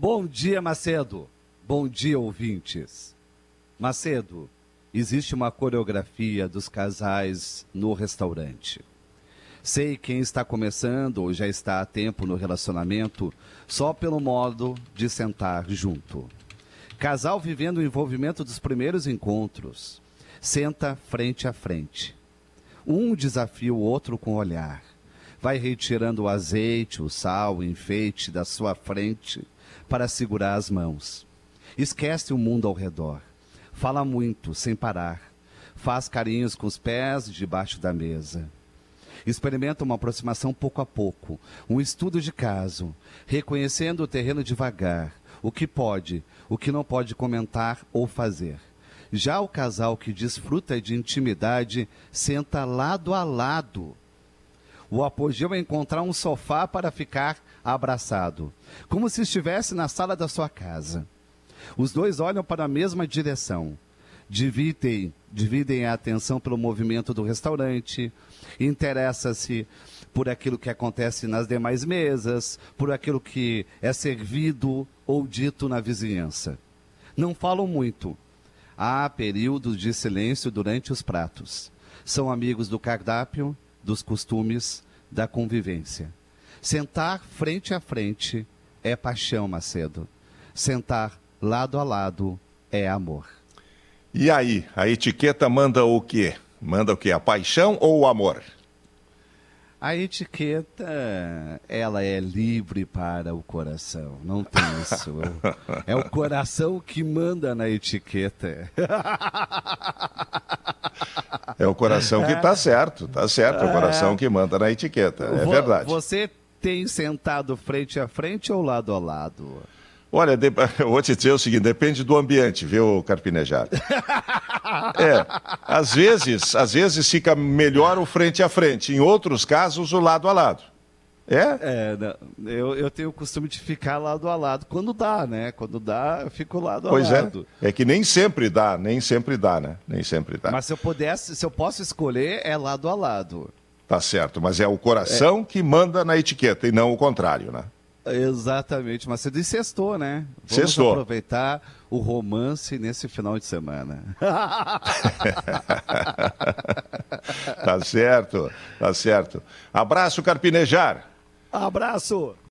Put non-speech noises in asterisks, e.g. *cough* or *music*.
Bom dia, Macedo. Bom dia, ouvintes. Macedo, existe uma coreografia dos casais no restaurante. Sei quem está começando ou já está há tempo no relacionamento só pelo modo de sentar junto. Casal vivendo o envolvimento dos primeiros encontros. Senta frente a frente. Um desafia o outro com o olhar. Vai retirando o azeite, o sal, o enfeite da sua frente para segurar as mãos. Esquece o mundo ao redor. Fala muito, sem parar. Faz carinhos com os pés debaixo da mesa. Experimenta uma aproximação pouco a pouco, um estudo de caso, reconhecendo o terreno devagar, o que pode, o que não pode comentar ou fazer. Já o casal que desfruta de intimidade senta lado a lado. O apogeu é encontrar um sofá para ficar abraçado, como se estivesse na sala da sua casa. Os dois olham para a mesma direção. Dividem, dividem a atenção pelo movimento do restaurante, interessa-se por aquilo que acontece nas demais mesas, por aquilo que é servido ou dito na vizinhança. Não falam muito, Há períodos de silêncio durante os pratos. São amigos do cardápio, dos costumes, da convivência. Sentar frente a frente é paixão, Macedo. Sentar lado a lado é amor. E aí, a etiqueta manda o quê? Manda o quê? A paixão ou o amor? A etiqueta, ela é livre para o coração, não tem isso. *laughs* É o coração que manda na etiqueta. *laughs* É o coração que está certo, está certo, é o coração que manda na etiqueta, é verdade. Você tem sentado frente a frente ou lado a lado? Olha, de... *laughs* eu vou te dizer o seguinte, depende do ambiente, viu, Carpinejar? *laughs* é, às vezes, às vezes fica melhor o frente a frente, em outros casos o lado a lado. É? É, eu, eu tenho o costume de ficar lado a lado quando dá, né? Quando dá, eu fico lado a pois lado. Pois é. É que nem sempre dá, nem sempre dá, né? Nem sempre dá. Mas se eu pudesse, se eu posso escolher, é lado a lado. Tá certo, mas é o coração é. que manda na etiqueta e não o contrário, né? Exatamente, mas você disse sextou, né? Vamos sextou. aproveitar o romance nesse final de semana. *laughs* tá certo, tá certo. Abraço, Carpinejar. Abraço.